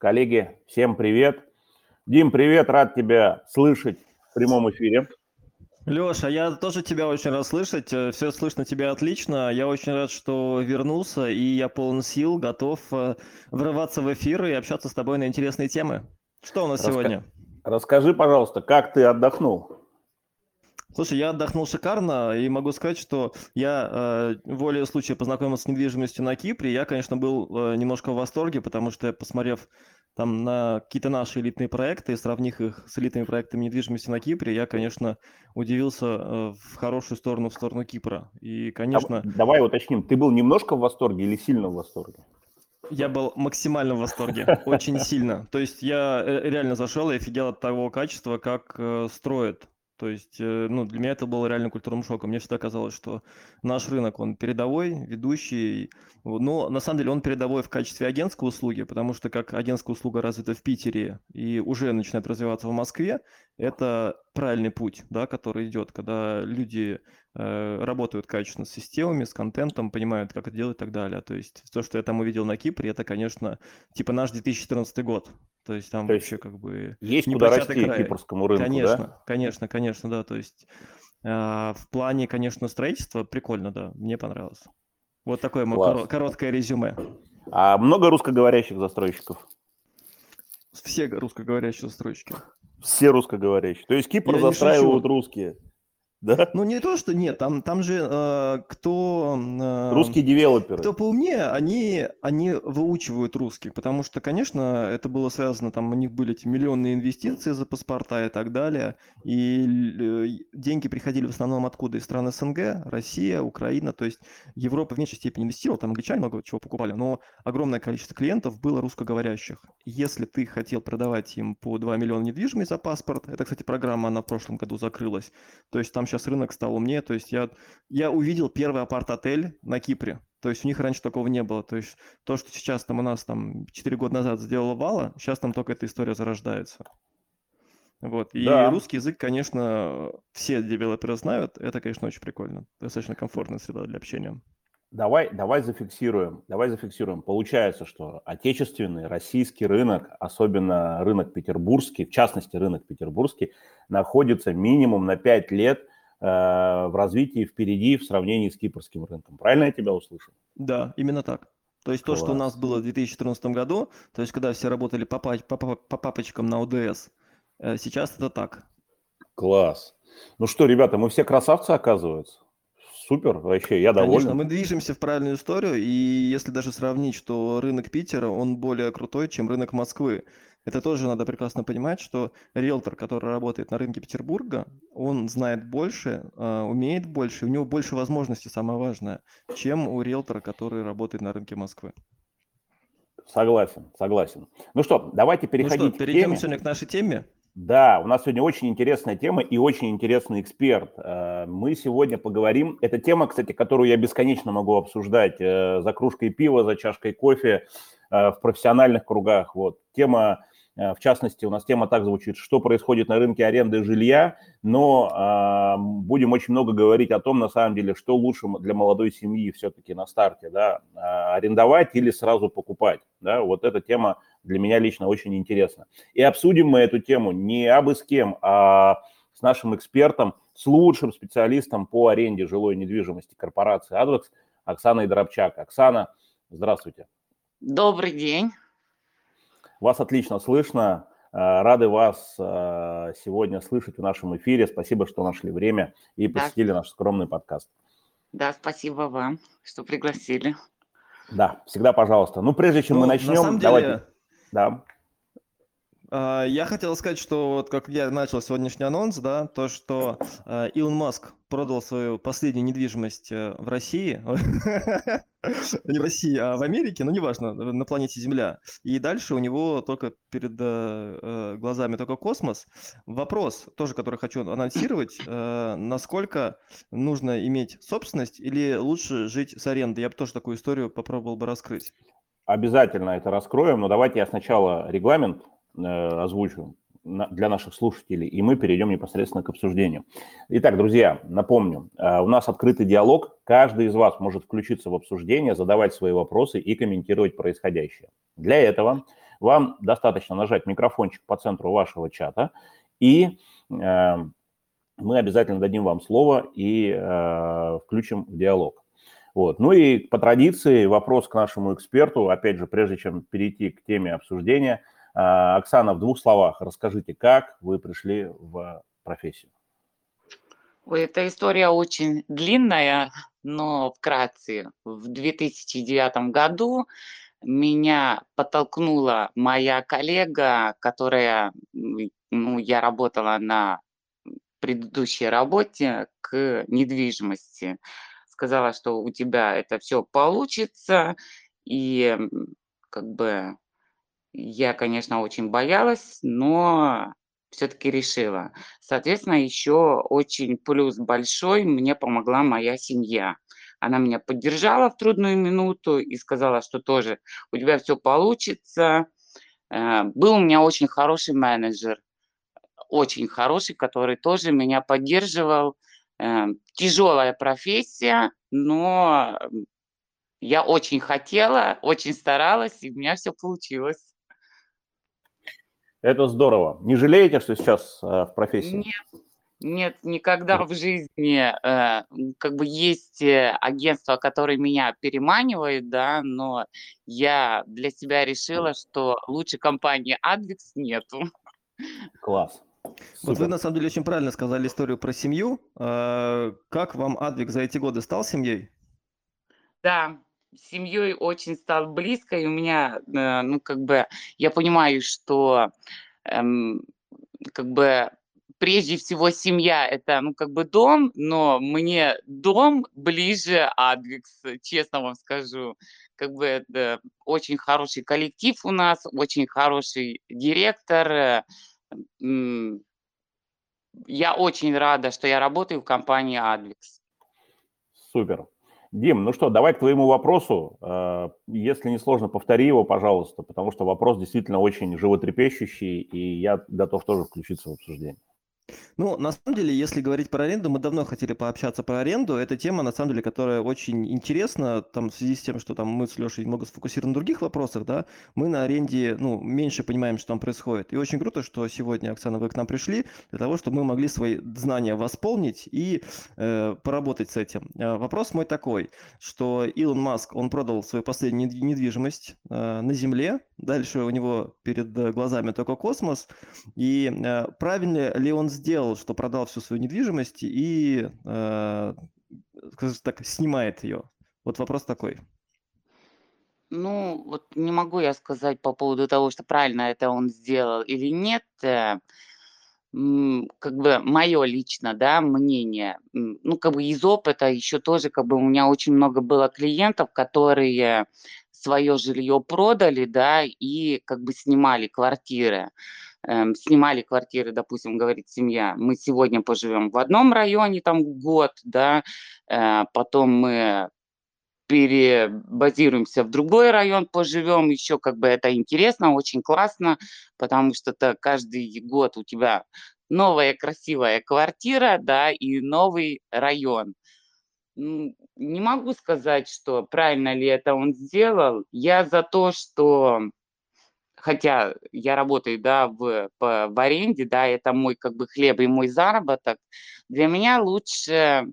Коллеги, всем привет. Дим, привет, рад тебя слышать в прямом эфире. Леша, я тоже тебя очень рад слышать. Э, Все слышно тебя отлично. Я очень рад, что вернулся, и я полон сил, готов э, врываться в эфир и общаться с тобой на интересные темы. Что у нас Раска... сегодня? Расскажи, пожалуйста, как ты отдохнул? Слушай, я отдохнул шикарно и могу сказать, что я э, волей случая познакомился с недвижимостью на Кипре. Я, конечно, был э, немножко в восторге, потому что, посмотрев там на какие-то наши элитные проекты, сравнив их с элитными проектами недвижимости на Кипре, я, конечно, удивился э, в хорошую сторону, в сторону Кипра. И, конечно... Давай уточним, ты был немножко в восторге или сильно в восторге? Я был максимально в восторге, очень сильно. То есть я э, реально зашел и офигел от того качества, как э, строят то есть, э, ну, для меня это было реально культурным шоком. Мне всегда казалось, что наш рынок, он передовой, ведущий. Но на самом деле он передовой в качестве агентской услуги, потому что как агентская услуга развита в Питере и уже начинает развиваться в Москве, это правильный путь, да, который идет, когда люди работают качественно с системами, с контентом, понимают, как это делать и так далее. То есть то, что я там увидел на Кипре, это, конечно, типа наш 2014 год. То есть там То вообще как бы... Есть не куда расти край. кипрскому рынку, Конечно, да? конечно, конечно, да. То есть э, в плане, конечно, строительства прикольно, да, мне понравилось. Вот такое мое короткое резюме. А много русскоговорящих застройщиков? Все русскоговорящие застройщики. Все русскоговорящие. То есть Кипр Я застраивают русские. Да? Ну, не то, что нет, там, там же э, кто... Э, Русские девелоперы. Кто поумнее, они, они выучивают русский, потому что, конечно, это было связано, там у них были эти миллионные инвестиции за паспорта и так далее, и э, деньги приходили в основном откуда? Из стран СНГ, Россия, Украина, то есть Европа в меньшей степени инвестировала, там англичане много чего покупали, но огромное количество клиентов было русскоговорящих. Если ты хотел продавать им по 2 миллиона недвижимости за паспорт, это, кстати, программа, она в прошлом году закрылась, то есть там сейчас рынок стал умнее. То есть я, я увидел первый апарт-отель на Кипре. То есть у них раньше такого не было. То есть то, что сейчас там у нас там 4 года назад сделала Вала, сейчас там только эта история зарождается. Вот. И да. русский язык, конечно, все девелоперы знают. Это, конечно, очень прикольно. Достаточно комфортная среда для общения. Давай, давай зафиксируем, давай зафиксируем. Получается, что отечественный российский рынок, особенно рынок петербургский, в частности рынок петербургский, находится минимум на 5 лет в развитии впереди в сравнении с кипрским рынком. Правильно я тебя услышал? Да, именно так. То есть Класс. то, что у нас было в 2014 году, то есть когда все работали по, по, по, по папочкам на ОДС, э, сейчас это так. Класс. Ну что, ребята, мы все красавцы, оказывается. Супер, вообще, я доволен. Конечно, мы движемся в правильную историю, и если даже сравнить, что рынок Питера, он более крутой, чем рынок Москвы. Это тоже надо прекрасно понимать, что риэлтор, который работает на рынке Петербурга, он знает больше, а, умеет больше, у него больше возможностей, самое важное, чем у риэлтора, который работает на рынке Москвы. Согласен, согласен. Ну что, давайте переходить ну что, перейдем к теме. сегодня к нашей теме. Да, у нас сегодня очень интересная тема и очень интересный эксперт. Э, мы сегодня поговорим. Это тема, кстати, которую я бесконечно могу обсуждать э, за кружкой пива, за чашкой кофе э, в профессиональных кругах. Вот тема в частности, у нас тема так звучит, что происходит на рынке аренды жилья, но э, будем очень много говорить о том, на самом деле, что лучше для молодой семьи все-таки на старте, да, э, арендовать или сразу покупать, да, вот эта тема для меня лично очень интересна. И обсудим мы эту тему не абы с кем, а с нашим экспертом, с лучшим специалистом по аренде жилой недвижимости корпорации «Адвекс» Оксаной Дробчак. Оксана, здравствуйте. Добрый день. Вас отлично слышно. Э, рады вас э, сегодня слышать в нашем эфире. Спасибо, что нашли время и посетили да. наш скромный подкаст. Да, спасибо вам, что пригласили. Да, всегда пожалуйста. Ну, прежде чем ну, мы начнем, на самом деле... давайте... Да. А, я хотел сказать, что вот как я начал сегодняшний анонс, да, то, что э, Илон Маск продал свою последнюю недвижимость э, в России, не в России, а в Америке, ну неважно, на планете Земля. И дальше у него только перед э, глазами только космос. Вопрос, тоже который хочу анонсировать, насколько нужно иметь собственность или лучше жить с арендой? Я бы тоже такую историю попробовал бы раскрыть. Обязательно это раскроем, но давайте я сначала регламент Э, озвучу для наших слушателей, и мы перейдем непосредственно к обсуждению. Итак, друзья, напомню, э, у нас открытый диалог. Каждый из вас может включиться в обсуждение, задавать свои вопросы и комментировать происходящее. Для этого Вам достаточно нажать микрофончик по центру вашего чата, и э, мы обязательно дадим вам слово и э, включим в диалог. Вот. Ну и по традиции вопрос к нашему эксперту, опять же, прежде чем перейти к теме обсуждения. Э, Оксана, в двух словах расскажите, как вы пришли в профессию? Ой, эта история очень длинная, но вкратце. В 2009 году меня подтолкнула моя коллега, которая, ну, я работала на предыдущей работе к недвижимости. Сказала, что у тебя это все получится, и как бы я, конечно, очень боялась, но все-таки решила. Соответственно, еще очень плюс большой мне помогла моя семья. Она меня поддержала в трудную минуту и сказала, что тоже у тебя все получится. Э, был у меня очень хороший менеджер, очень хороший, который тоже меня поддерживал. Э, Тяжелая профессия, но я очень хотела, очень старалась, и у меня все получилось. Это здорово. Не жалеете, что сейчас э, в профессии? Нет, нет, никогда в жизни. Э, как бы есть э, агентства, которые меня переманивают, да, но я для себя решила, что лучше компании Advix нету. Класс. Вот вы на самом деле очень правильно сказали историю про семью. Э, как вам Адвик за эти годы стал семьей? Да, семьей очень стал близко, и у меня, э, ну, как бы, я понимаю, что, эм, как бы, прежде всего семья– это, ну, как бы дом, но мне дом ближе Адвикс, честно вам скажу. Как бы это очень хороший коллектив у нас, очень хороший директор. э, Я очень рада, что я работаю в компании Адвикс. Супер. Дим, ну что, давай к твоему вопросу. Э, Если не сложно, повтори его, пожалуйста, потому что вопрос действительно очень животрепещущий, и я готов тоже включиться в обсуждение. Ну, на самом деле, если говорить про аренду, мы давно хотели пообщаться про аренду. Это тема, на самом деле, которая очень интересна, там, в связи с тем, что там мы с Лешей много сфокусированы на других вопросах, да, мы на аренде, ну, меньше понимаем, что там происходит. И очень круто, что сегодня, Оксана, вы к нам пришли, для того, чтобы мы могли свои знания восполнить и э, поработать с этим. Э, вопрос мой такой, что Илон Маск, он продал свою последнюю недвиж- недвижимость э, на Земле, дальше у него перед э, глазами только космос, и э, правильно ли он сделал, что продал всю свою недвижимость и, э, так, снимает ее? Вот вопрос такой. Ну, вот не могу я сказать по поводу того, что правильно это он сделал или нет. э, Как бы мое лично, да, мнение. Ну, как бы из опыта еще тоже, как бы у меня очень много было клиентов, которые свое жилье продали, да, и как бы снимали квартиры. Эм, Снимали квартиры, допустим, говорит семья, мы сегодня поживем в одном районе, там год, да, э, потом мы перебазируемся в другой район, поживем, еще как бы это интересно, очень классно, потому что это каждый год у тебя новая красивая квартира, да, и новый район. Не могу сказать, что правильно ли это он сделал. Я за то, что, хотя я работаю, да, в, по- в аренде, да, это мой как бы хлеб и мой заработок, для меня лучше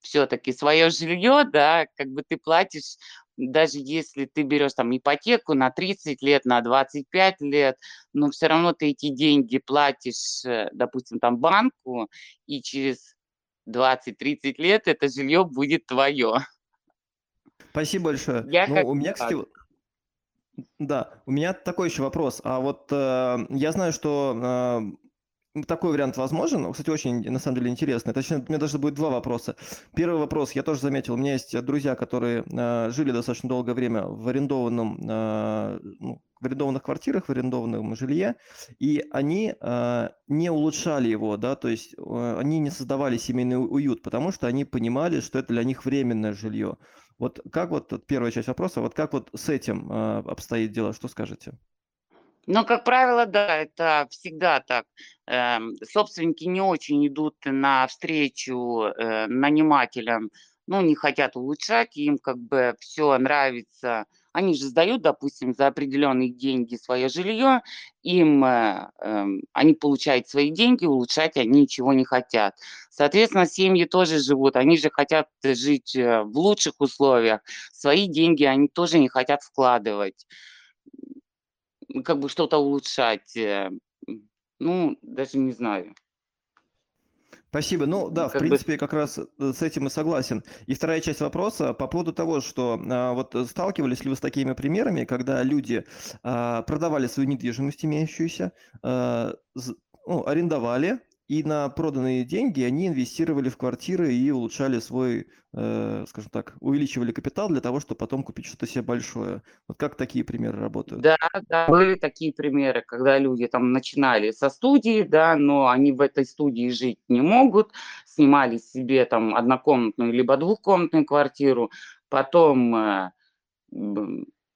все-таки свое жилье, да, как бы ты платишь, даже если ты берешь там ипотеку на 30 лет, на 25 лет, но все равно ты эти деньги платишь, э, допустим, там банку, и через 20-30 лет это жилье будет твое. Спасибо большое. Я Ну, у меня, кстати, да, у меня такой еще вопрос. А вот э, я знаю, что э, такой вариант возможен. Кстати, очень, на самом деле, интересно. Точнее, у меня даже будет два вопроса. Первый вопрос, я тоже заметил, у меня есть друзья, которые э, жили достаточно долгое время в арендованном, э, ну, в арендованных квартирах, в арендованном жилье, и они э, не улучшали его, да, то есть э, они не создавали семейный уют, потому что они понимали, что это для них временное жилье. Вот как вот, первая часть вопроса, вот как вот с этим э, обстоит дело, что скажете? Ну, как правило, да, это всегда так. Эм, собственники не очень идут навстречу э, нанимателям, ну, не хотят улучшать, им как бы все нравится Они же сдают, допустим, за определенные деньги свое жилье, им э, э, они получают свои деньги, улучшать они ничего не хотят. Соответственно, семьи тоже живут, они же хотят жить э, в лучших условиях, свои деньги они тоже не хотят вкладывать, как бы что-то улучшать. Э, ну, даже не знаю. Спасибо. Ну да, в как принципе, бы... как раз э, с этим и согласен. И вторая часть вопроса по поводу того, что а, вот сталкивались ли вы с такими примерами, когда люди а, продавали свою недвижимость имеющуюся, а, ну, арендовали, и на проданные деньги они инвестировали в квартиры и улучшали свой, э, скажем так, увеличивали капитал для того, чтобы потом купить что-то себе большое. Вот как такие примеры работают? Да, да, были такие примеры, когда люди там начинали со студии, да, но они в этой студии жить не могут, снимали себе там однокомнатную либо двухкомнатную квартиру, потом э,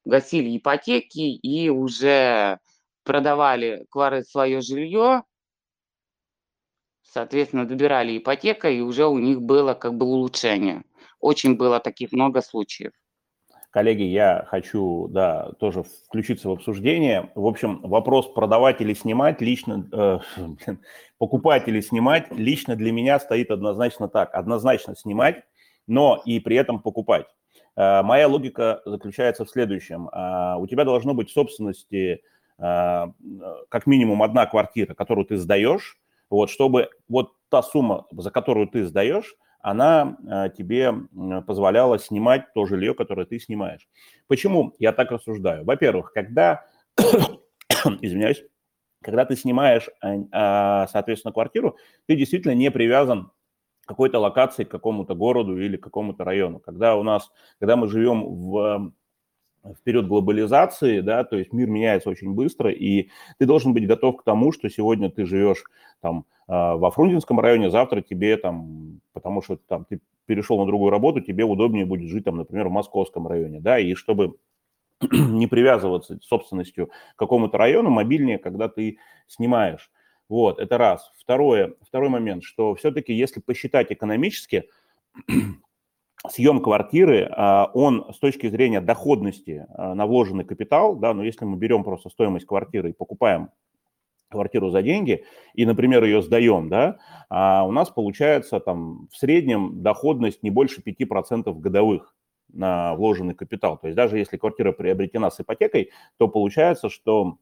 гасили ипотеки и уже продавали свое жилье, соответственно, добирали ипотека, и уже у них было как бы улучшение. Очень было таких много случаев. Коллеги, я хочу, да, тоже включиться в обсуждение. В общем, вопрос продавать или снимать лично, э, покупать или снимать лично для меня стоит однозначно так. Однозначно снимать, но и при этом покупать. Э, моя логика заключается в следующем. Э, у тебя должно быть в собственности э, как минимум одна квартира, которую ты сдаешь, вот, чтобы вот та сумма, за которую ты сдаешь, она э, тебе позволяла снимать то жилье, которое ты снимаешь. Почему я так рассуждаю? Во-первых, когда, извиняюсь, когда ты снимаешь, а, соответственно, квартиру, ты действительно не привязан к какой-то локации, к какому-то городу или к какому-то району. Когда у нас, когда мы живем в в период глобализации, да, то есть мир меняется очень быстро, и ты должен быть готов к тому, что сегодня ты живешь там а, во Фрунзенском районе, завтра тебе там, потому что там ты перешел на другую работу, тебе удобнее будет жить там, например, в Московском районе, да, и чтобы не привязываться собственностью к какому-то району, мобильнее, когда ты снимаешь. Вот, это раз. Второе, второй момент, что все-таки если посчитать экономически, съем квартиры, а, он с точки зрения доходности а, на вложенный капитал, да, но если мы берем просто стоимость квартиры и покупаем квартиру за деньги и, например, ее сдаем, да, а у нас получается там в среднем доходность не больше 5% годовых на вложенный капитал. То есть даже если квартира приобретена с ипотекой, то получается, что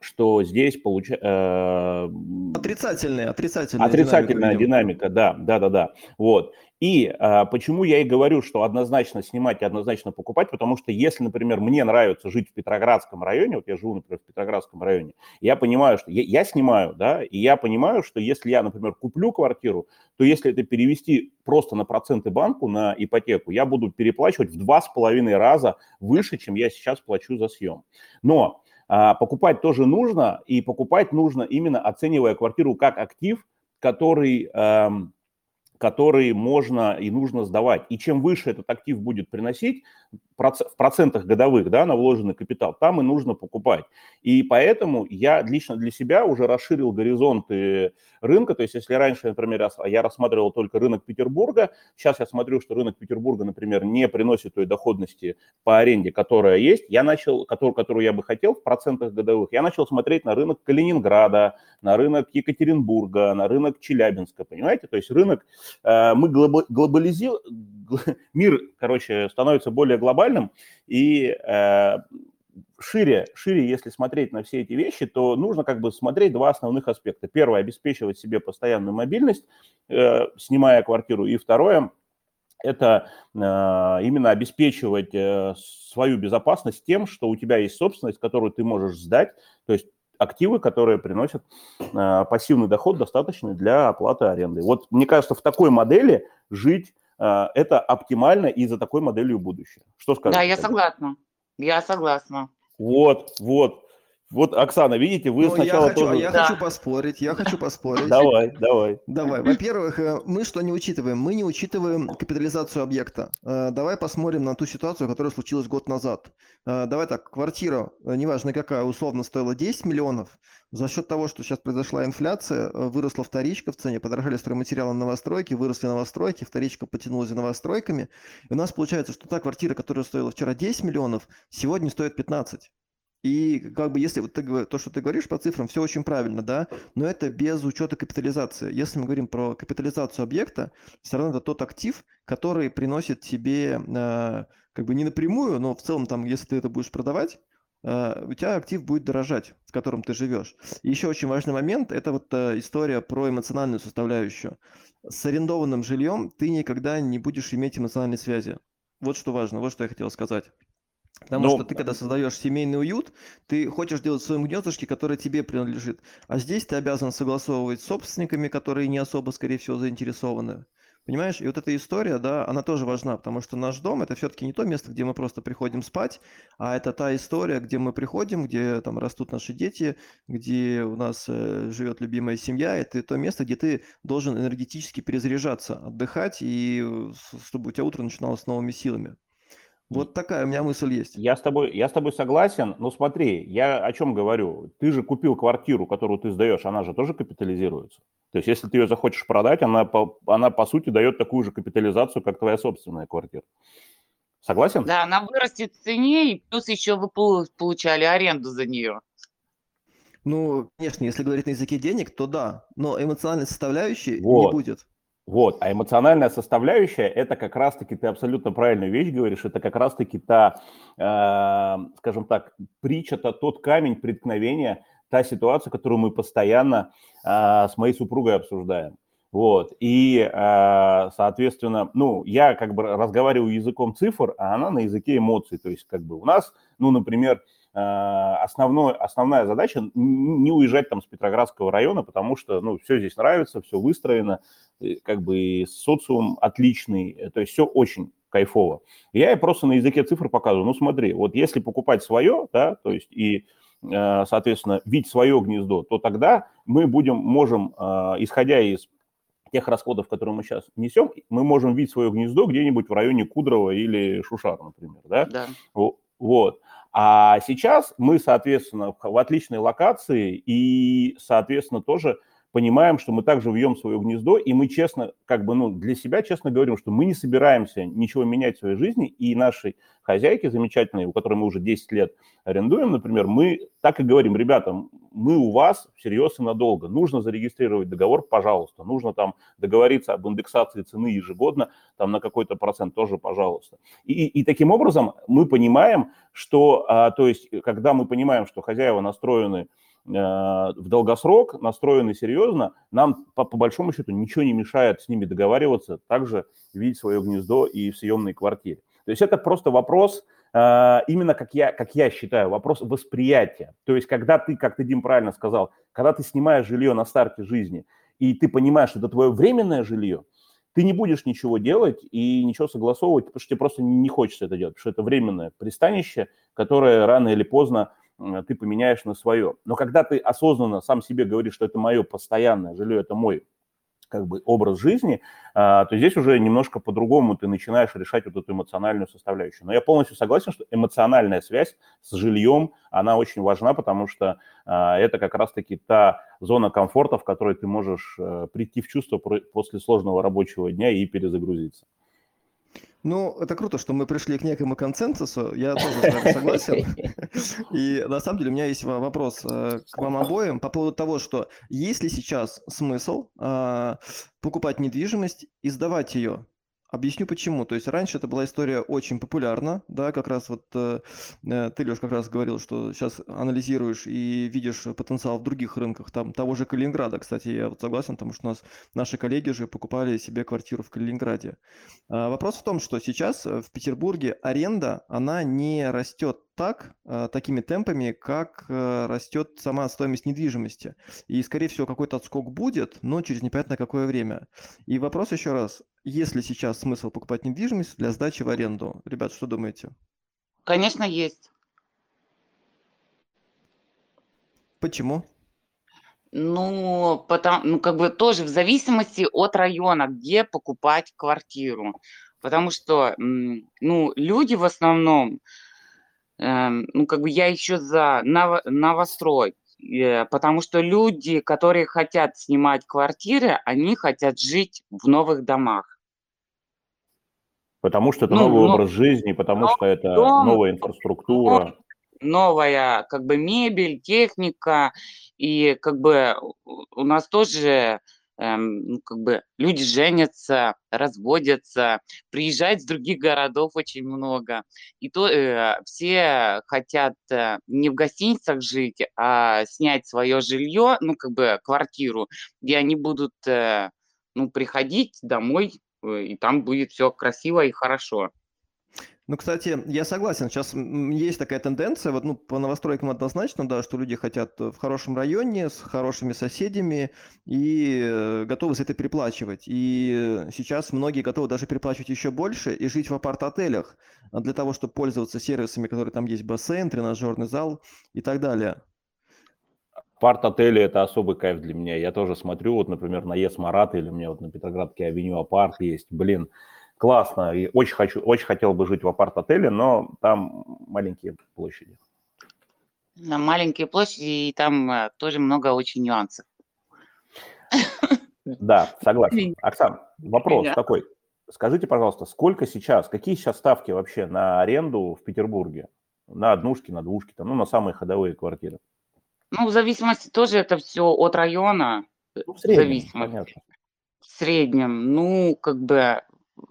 что здесь получается... Э, отрицательная, отрицательная, отрицательная динамика, динамика, да, да, да, да. Вот. И а, почему я и говорю, что однозначно снимать и однозначно покупать, потому что если, например, мне нравится жить в Петроградском районе, вот я живу, например, в Петроградском районе, я понимаю, что я, я снимаю, да, и я понимаю, что если я, например, куплю квартиру, то если это перевести просто на проценты банку, на ипотеку, я буду переплачивать в два с половиной раза выше, чем я сейчас плачу за съем. Но а, покупать тоже нужно, и покупать нужно именно оценивая квартиру как актив, который... Эм, который можно и нужно сдавать. И чем выше этот актив будет приносить, в процентах годовых да, на вложенный капитал, там и нужно покупать. И поэтому я лично для себя уже расширил горизонты рынка. То есть если раньше, например, я рассматривал только рынок Петербурга, сейчас я смотрю, что рынок Петербурга, например, не приносит той доходности по аренде, которая есть, я начал, которую, которую я бы хотел в процентах годовых, я начал смотреть на рынок Калининграда, на рынок Екатеринбурга, на рынок Челябинска, понимаете? То есть рынок, э, мы глобализируем, мир, короче, становится более глобальным, и э, шире, шире, если смотреть на все эти вещи, то нужно как бы смотреть два основных аспекта. Первое, обеспечивать себе постоянную мобильность, э, снимая квартиру, и второе, это э, именно обеспечивать э, свою безопасность тем, что у тебя есть собственность, которую ты можешь сдать, то есть активы, которые приносят э, пассивный доход, достаточный для оплаты аренды. Вот мне кажется, в такой модели жить это оптимально и за такой моделью будущее. Что скажете? Да, я согласна. Я согласна. Вот, вот. Вот, Оксана, видите, вы Но сначала я хочу, тоже... я Да. хочу поспорить, я хочу поспорить. Давай, давай. Давай. Во-первых, э, мы что не учитываем? Мы не учитываем капитализацию объекта. Э, Давай посмотрим на ту ситуацию, которая случилась год назад. Э, Давай так, квартира, неважно какая, условно стоила 10 миллионов. За счет того, что сейчас произошла инфляция, выросла вторичка в цене, подорожали стройматериалы на новостройки, выросли новостройки, вторичка потянулась за новостройками. И у нас получается, что та квартира, которая стоила вчера 10 миллионов, сегодня стоит 15. И как бы если вот ты, то, что ты говоришь по цифрам, все очень правильно, да, но это без учета капитализации. Если мы говорим про капитализацию объекта, все равно это тот актив, который приносит тебе э, как бы не напрямую, но в целом там, если ты это будешь продавать, э, у тебя актив будет дорожать, в котором ты живешь. И еще очень важный момент – это вот э, история про эмоциональную составляющую. С арендованным жильем ты никогда не будешь иметь эмоциональной связи. Вот что важно, вот что я хотел сказать. Потому Ну, что ты, когда создаешь семейный уют, ты хочешь делать в своем гнездышке, которое тебе принадлежит. А здесь ты обязан согласовывать с собственниками, которые не особо, скорее всего, заинтересованы. Понимаешь? И вот эта история, да, она тоже важна, потому что наш дом это все-таки не то место, где мы просто приходим спать, а это та история, где мы приходим, где там растут наши дети, где у нас э, живет любимая семья. Это то место, где ты должен энергетически перезаряжаться, отдыхать, и э, чтобы у тебя утро начиналось с новыми силами. Вот такая у меня мысль есть. Я с тобой, я с тобой согласен, но смотри, я о чем говорю? Ты же купил квартиру, которую ты сдаешь, она же тоже капитализируется. То есть, если ты ее захочешь продать, она по, она по сути дает такую же капитализацию, как твоя собственная квартира. Согласен? Да, она вырастет в цене, и плюс еще вы полу- получали аренду за нее. Ну, конечно, если говорить на языке денег, то да, но эмоциональной составляющей не Вот. будет. Вот, а эмоциональная составляющая – это как раз-таки, ты абсолютно правильную вещь говоришь, это как раз-таки та, э, скажем так, притча, то, тот камень преткновения, та ситуация, которую мы постоянно э, с моей супругой обсуждаем. Вот, и, э, соответственно, ну, я как бы разговариваю языком цифр, а она на языке эмоций, то есть как бы у нас, ну, например, основной, основная задача не уезжать там с Петроградского района, потому что, ну, все здесь нравится, все выстроено, как бы и социум отличный, э, то есть все очень кайфово. Я ей просто на языке цифр показываю, ну смотри, вот если покупать свое, да, то есть и, э, соответственно, видеть свое гнездо, то тогда мы будем, можем, э, исходя из тех расходов, которые мы сейчас несем, мы можем видеть свое гнездо где-нибудь в районе Кудрова или Шушара, например, да, Да. Во- Вот. А сейчас мы, соответственно, в отличной локации и, соответственно, тоже понимаем, что мы также вьем свое гнездо, и мы честно, как бы, ну, для себя честно говорим, что мы не собираемся ничего менять в своей жизни, и нашей хозяйке замечательной, у которой мы уже 10 лет арендуем, например, мы так и говорим, ребята, мы у вас всерьез и надолго, нужно зарегистрировать договор, пожалуйста, нужно там договориться об индексации цены ежегодно, там на какой-то процент тоже, пожалуйста. И, и таким образом мы понимаем, что, а, то есть, когда мы понимаем, что хозяева настроены в долгосрок, настроены серьезно, нам по, по большому счету ничего не мешает с ними договариваться, также видеть свое гнездо и в съемной квартире. То есть это просто вопрос, а, именно как я, как я считаю, вопрос восприятия. То есть когда ты, как ты, Дим, правильно сказал, когда ты снимаешь жилье на старте жизни, и ты понимаешь, что это твое временное жилье, ты не будешь ничего делать и ничего согласовывать, потому что тебе просто не хочется это делать, потому что это временное пристанище, которое рано или поздно ты поменяешь на свое. Но когда ты осознанно сам себе говоришь, что это мое постоянное жилье, это мой как бы образ жизни, а, то здесь уже немножко по-другому ты начинаешь решать вот эту эмоциональную составляющую. Но я полностью согласен, что эмоциональная связь с жильем, она очень важна, потому что а, это как раз-таки та зона комфорта, в которой ты можешь э, прийти в чувство после сложного рабочего дня и перезагрузиться. Ну, это круто, что мы пришли к некому консенсусу. Я тоже с вами согласен. И на самом деле у меня есть во- вопрос э, к вам обоим по поводу того, что есть ли сейчас смысл а, покупать недвижимость и сдавать ее? Объясню почему. То есть раньше это была история очень популярна, да, как раз вот э, э, ты, Леш, как раз говорил, что сейчас анализируешь и видишь потенциал в других рынках, там того же Калининграда, кстати, я вот согласен, потому что у нас наши коллеги же покупали себе квартиру в Калининграде. А, Вопрос в том, что сейчас э, в Петербурге аренда, она не растет так, э, такими темпами, как растет сама стоимость недвижимости. И, скорее всего, какой-то отскок будет, но через непонятно какое время. И вопрос еще раз, есть ли сейчас смысл покупать недвижимость для сдачи в аренду? Ребят, что думаете? Конечно, есть. Почему? Ну, потому, ну, как бы тоже в зависимости от района, где покупать квартиру. Потому что, ну, люди в основном, эм, ну, как бы я еще за ново, новострой, э, потому что люди, которые хотят снимать квартиры, они хотят жить в новых домах. Потому что это ну, новый но, образ жизни, потому что это дом, новая инфраструктура. Новая, как бы, мебель, техника, и как бы у нас тоже эм, ну, как бы люди женятся, разводятся, приезжают с других городов очень много. И то э, все хотят э, не в гостиницах жить, а снять свое жилье, ну как бы квартиру, где они будут э, ну, приходить домой, и там будет все красиво и хорошо. Ну, кстати, я согласен. Сейчас есть такая тенденция, вот, ну, по новостройкам однозначно, да, что люди хотят э, в хорошем районе, с хорошими соседями и э, готовы за это переплачивать. И сейчас многие готовы даже переплачивать еще больше и жить в апарт-отелях для того, чтобы пользоваться сервисами, которые там есть бассейн, тренажерный зал и так далее. Апарт-отели – это особый кайф для меня. Я тоже смотрю, вот, например, на ЕС Марат или у меня вот на Петроградке авеню апарт есть. Блин, классно, и очень, хочу, очень хотел бы жить в апарт-отеле, но там маленькие площади. На маленькие площади, и там э, тоже много очень нюансов. Да, согласен. Оксан, вопрос такой. Скажите, пожалуйста, сколько сейчас, какие сейчас ставки вообще на аренду в Петербурге? На однушки, на двушки, там, ну, на самые ходовые квартиры? Ну, в зависимости тоже это все от района. Ну, в среднем, зависимости. Понятно. В среднем, ну, как бы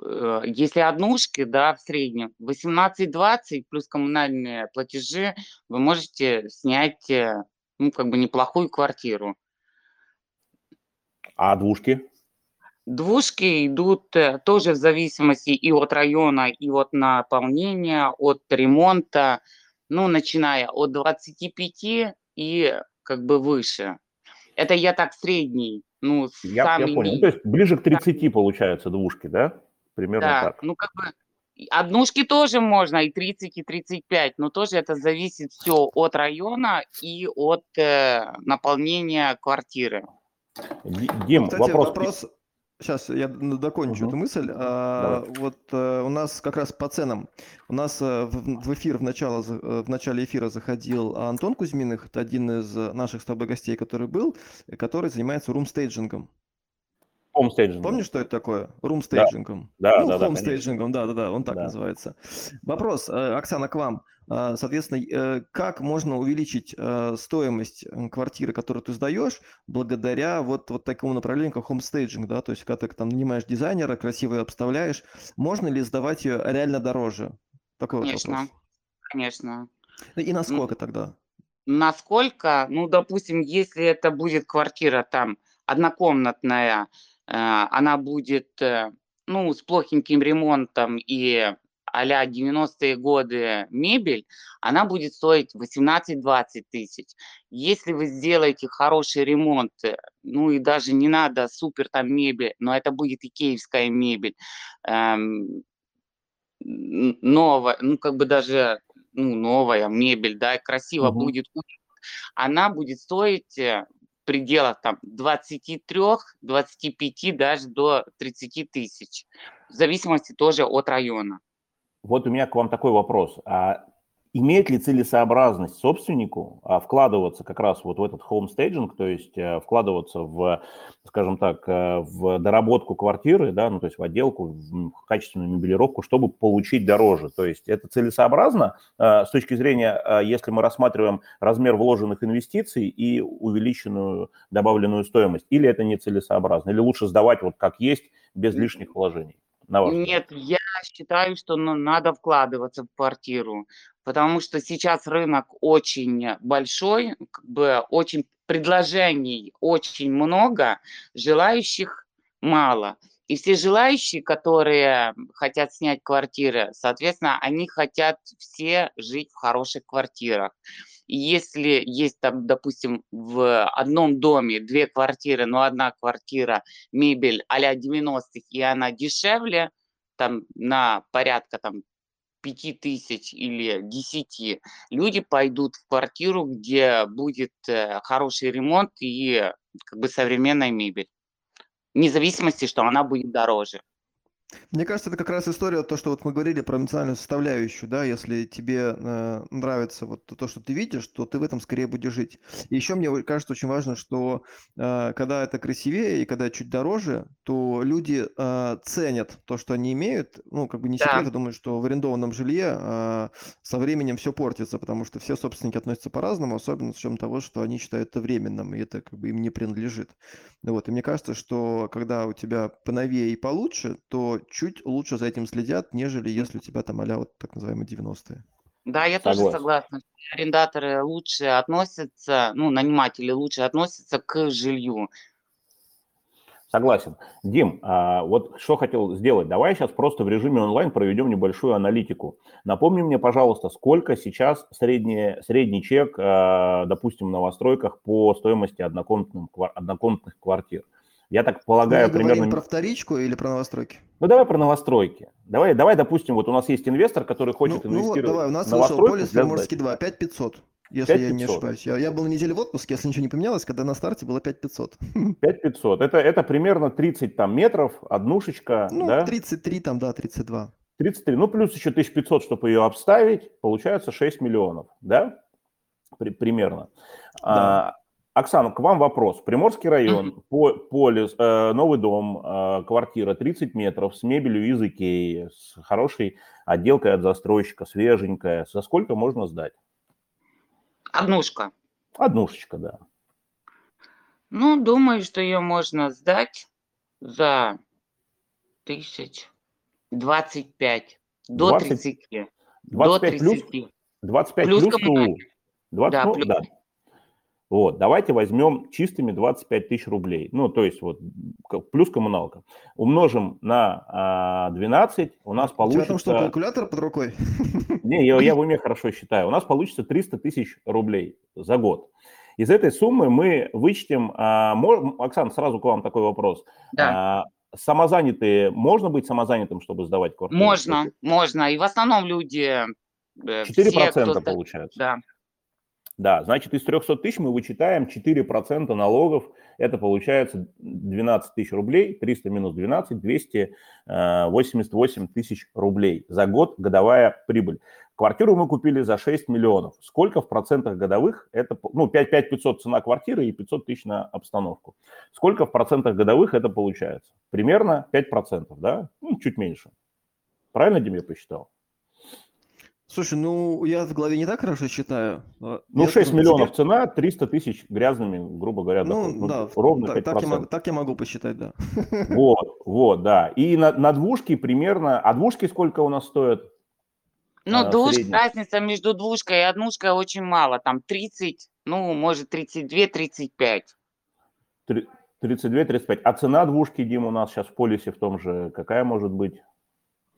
Э, если однушки, да, в среднем 18-20 плюс коммунальные платежи, вы можете снять, э, ну, как бы неплохую квартиру. А двушки? Двушки идут э, тоже в зависимости и от района, и от наполнения, от ремонта, ну, начиная от 25 и как бы выше. Это я так средний. Ну, я, я понял. Ну, то есть ближе к 30 получается двушки, да? Примерно да, так. ну как бы однушки тоже можно и 30, и 35, но тоже это зависит все от района и от э, наполнения квартиры. Дим, Кстати, вопрос... вопрос... Сейчас я докончу угу. эту мысль. А, вот а, у нас как раз по ценам. У нас а, в, в эфир в, начало, в начале эфира заходил Антон Кузьминых, это один из наших с тобой гостей, который был, который занимается румстейджингом. Хомстейджингом. Помнишь, что это такое? Румстейджингом. Да, ну, да, да. Хомстейджингом, да, да, да, он так да. называется. Вопрос, э, Оксана, к вам. А, соответственно, э, как можно увеличить э, стоимость квартиры, которую ты сдаешь, благодаря вот, вот такому направлению, как хомстейджинг, да, то есть когда ты там нанимаешь дизайнера, красиво ее обставляешь, можно ли сдавать ее реально дороже? Такой конечно, вот конечно. И насколько ну, тогда? Насколько, ну, допустим, если это будет квартира там однокомнатная, Э, она будет, ну, с плохеньким ремонтом и а-ля 90-е годы мебель, она будет стоить 18-20 тысяч. Если вы сделаете хороший ремонт, э, ну и даже не надо супер там мебель, но это будет икеевская мебель, эм, новая, ну как бы даже ну, новая мебель, да, красиво угу. будет, она будет стоить пределах там 23, 25, даже до 30 тысяч, в зависимости тоже от района. Вот у меня к вам такой вопрос. А имеет ли целесообразность собственнику а, вкладываться как раз вот в этот homestaging, то есть а, вкладываться в, скажем так, а, в доработку квартиры, да, ну то есть в отделку, в качественную мебелировку, чтобы получить дороже. То есть это целесообразно с точки зрения, если мы рассматриваем размер вложенных инвестиций и увеличенную добавленную стоимость, или это не целесообразно, или лучше сдавать вот как есть без лишних вложений? На ваш Нет, я считаю, что ну, надо вкладываться в квартиру, потому что сейчас рынок очень большой, как бы очень предложений очень много, желающих мало. И все желающие, которые хотят снять квартиры, соответственно, они хотят все жить в хороших квартирах. Если есть там, допустим, в одном доме две квартиры, но одна квартира, мебель а-ля 90-х, и она дешевле, там на порядка там 5 тысяч или 10, люди пойдут в квартиру, где будет э, хороший ремонт и как бы современная мебель. Вне зависимости, что она будет дороже. Мне кажется, это как раз история, то, что вот мы говорили про эмоциональную составляющую, да, если тебе э, нравится вот то, что ты видишь, то ты в этом скорее будешь жить. И еще мне кажется очень важно, что э, когда это красивее и когда чуть дороже, то люди э, ценят то, что они имеют. Ну, как бы не секрет, Да. я думаю, что в арендованном жилье э, со временем все портится, потому что все собственники относятся по-разному, особенно с учетом того, что они считают это временным, и это как бы им не принадлежит. Вот, и мне кажется, что когда у тебя поновее и получше, то чуть лучше за этим следят, нежели если у тебя там а вот так называемые 90-е. Да, я тоже Согласен. согласна. Арендаторы лучше относятся, ну, наниматели лучше относятся к жилью. Согласен. Дим, а, вот что хотел сделать. Давай сейчас просто в режиме онлайн проведем небольшую аналитику. Напомни мне, пожалуйста, сколько сейчас средний, средний чек, а, допустим, в новостройках по стоимости однокомнатных, однокомнатных квартир. Я так полагаю, Мы говорим примерно... про вторичку или про новостройки? Ну, давай про новостройки. Давай, давай, допустим, вот у нас есть инвестор, который хочет ну, ну вот, инвестировать давай, у нас вышел полис Приморский сдачи. 2, 5500, если я не 5500. ошибаюсь. Я, я был на неделе в отпуске, если ничего не поменялось, когда на старте было 5500. 5500. Это, это примерно 30 там метров, однушечка, Ну, да? 33 там, да, 32. 33, ну плюс еще 1500, чтобы ее обставить, получается 6 миллионов, да? При- примерно. А, Оксана, к вам вопрос. Приморский район, по, полис, э, новый дом, э, квартира 30 метров с мебелью из Икеи, с хорошей отделкой от застройщика, свеженькая. За сколько можно сдать? Однушка. Однушечка, да. Ну, думаю, что ее можно сдать за тысяч двадцать пять до 20 30. До 25 плюс, 30. 25 Плюс плюс, ТУ. коммунальные. 20, Да, ну, плюс. да. Вот, давайте возьмем чистыми 25 тысяч рублей. Ну, то есть вот плюс коммуналка. Умножим на а, 12, у нас У тебя там что, получится... калькулятор под рукой? Не, я, я в уме хорошо считаю. У нас получится 300 тысяч рублей за год. Из этой суммы мы вычтем... а, мо- Оксана, сразу к вам такой вопрос. Да. А, самозанятые, можно быть самозанятым, чтобы сдавать квартиру? Можно, можно. И в основном люди... э, 4% все, кто сда- получается. Да. Да, значит, из 300 тысяч мы вычитаем 4% налогов. Это получается 12 тысяч рублей. 300 минус 12, 288 тысяч рублей за год годовая прибыль. Квартиру мы купили за 6 миллионов. Сколько в процентах годовых? Это, ну, 5, 5 500 цена квартиры и 500 тысяч на обстановку. Сколько в процентах годовых это получается? Примерно 5%, да? Ну, чуть меньше. Правильно, Дим, посчитал? Слушай, ну, я в голове не так хорошо считаю. Ну, я 6 скажу, миллионов тебе- цена, 300 тысяч грязными, грубо говоря, Ну, доход. Ну, да, ровно так, 5%. так, я могу, так я могу посчитать, да. Вот, вот, да. И на, на двушке примерно... А двушки сколько у нас стоят? Ну, А, двуш- средний. разница между двушкой и однушкой очень мало. Там 30, ну, может, 32-35. 32-35. А цена двушки, Дим, у нас сейчас в полисе в том же, какая может быть?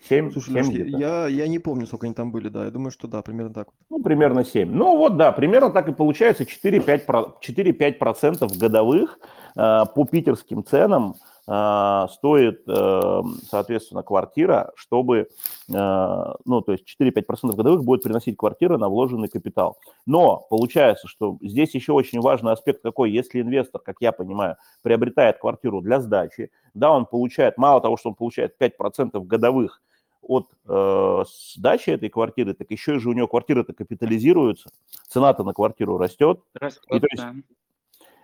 7? Слушай, 7 Лёш, где-то? я, я не помню, сколько они там были, да. Я думаю, что да, примерно так. Ну, примерно 7. Ну, вот, да, примерно так и получается 4-5%, про- 4-5% годовых э, по питерским ценам стоит, э, соответственно, квартира, чтобы, э, ну, то есть 4-5% годовых будет приносить квартира на вложенный капитал. Но получается, что здесь еще очень важный аспект какой, если инвестор, как я понимаю, приобретает квартиру для сдачи, да, он получает, мало того, что он получает 5% годовых от э, сдачи этой квартиры, так еще и же у него квартира-то капитализируется, цена-то на квартиру растет. Растёт, то есть да.